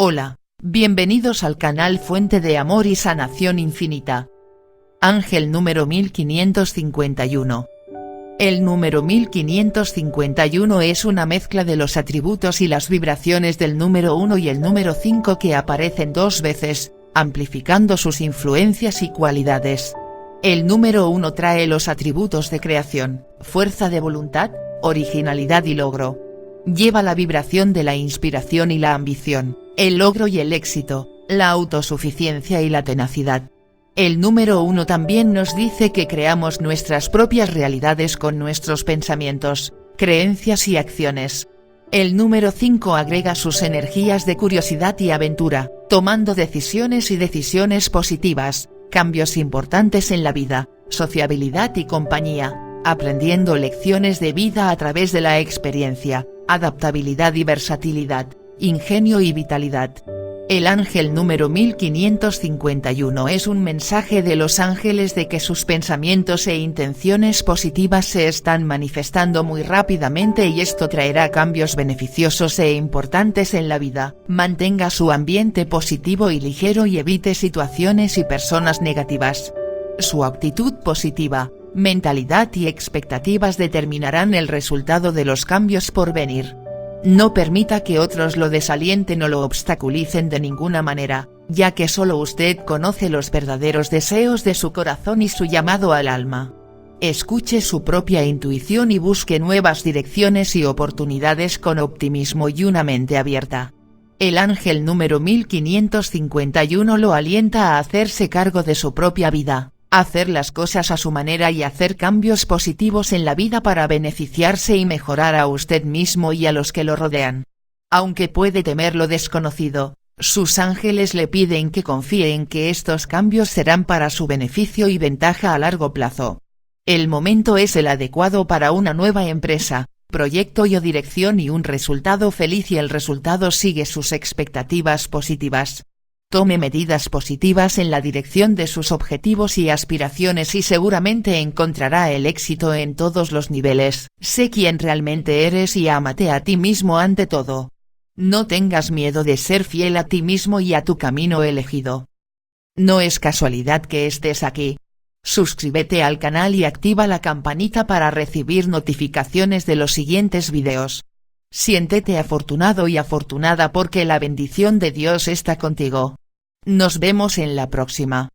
Hola, bienvenidos al canal Fuente de Amor y Sanación Infinita. Ángel número 1551. El número 1551 es una mezcla de los atributos y las vibraciones del número 1 y el número 5 que aparecen dos veces, amplificando sus influencias y cualidades. El número 1 trae los atributos de creación, fuerza de voluntad, originalidad y logro. Lleva la vibración de la inspiración y la ambición el logro y el éxito, la autosuficiencia y la tenacidad. El número uno también nos dice que creamos nuestras propias realidades con nuestros pensamientos, creencias y acciones. El número 5 agrega sus energías de curiosidad y aventura, tomando decisiones y decisiones positivas, cambios importantes en la vida, sociabilidad y compañía, aprendiendo lecciones de vida a través de la experiencia, adaptabilidad y versatilidad ingenio y vitalidad. El ángel número 1551 es un mensaje de los ángeles de que sus pensamientos e intenciones positivas se están manifestando muy rápidamente y esto traerá cambios beneficiosos e importantes en la vida. Mantenga su ambiente positivo y ligero y evite situaciones y personas negativas. Su actitud positiva, mentalidad y expectativas determinarán el resultado de los cambios por venir. No permita que otros lo desalienten o lo obstaculicen de ninguna manera, ya que solo usted conoce los verdaderos deseos de su corazón y su llamado al alma. Escuche su propia intuición y busque nuevas direcciones y oportunidades con optimismo y una mente abierta. El ángel número 1551 lo alienta a hacerse cargo de su propia vida hacer las cosas a su manera y hacer cambios positivos en la vida para beneficiarse y mejorar a usted mismo y a los que lo rodean. Aunque puede temer lo desconocido, sus ángeles le piden que confíe en que estos cambios serán para su beneficio y ventaja a largo plazo. El momento es el adecuado para una nueva empresa, proyecto y o dirección y un resultado feliz y el resultado sigue sus expectativas positivas. Tome medidas positivas en la dirección de sus objetivos y aspiraciones y seguramente encontrará el éxito en todos los niveles. Sé quién realmente eres y ámate a ti mismo ante todo. No tengas miedo de ser fiel a ti mismo y a tu camino elegido. No es casualidad que estés aquí. Suscríbete al canal y activa la campanita para recibir notificaciones de los siguientes videos. Siéntete afortunado y afortunada porque la bendición de Dios está contigo. Nos vemos en la próxima.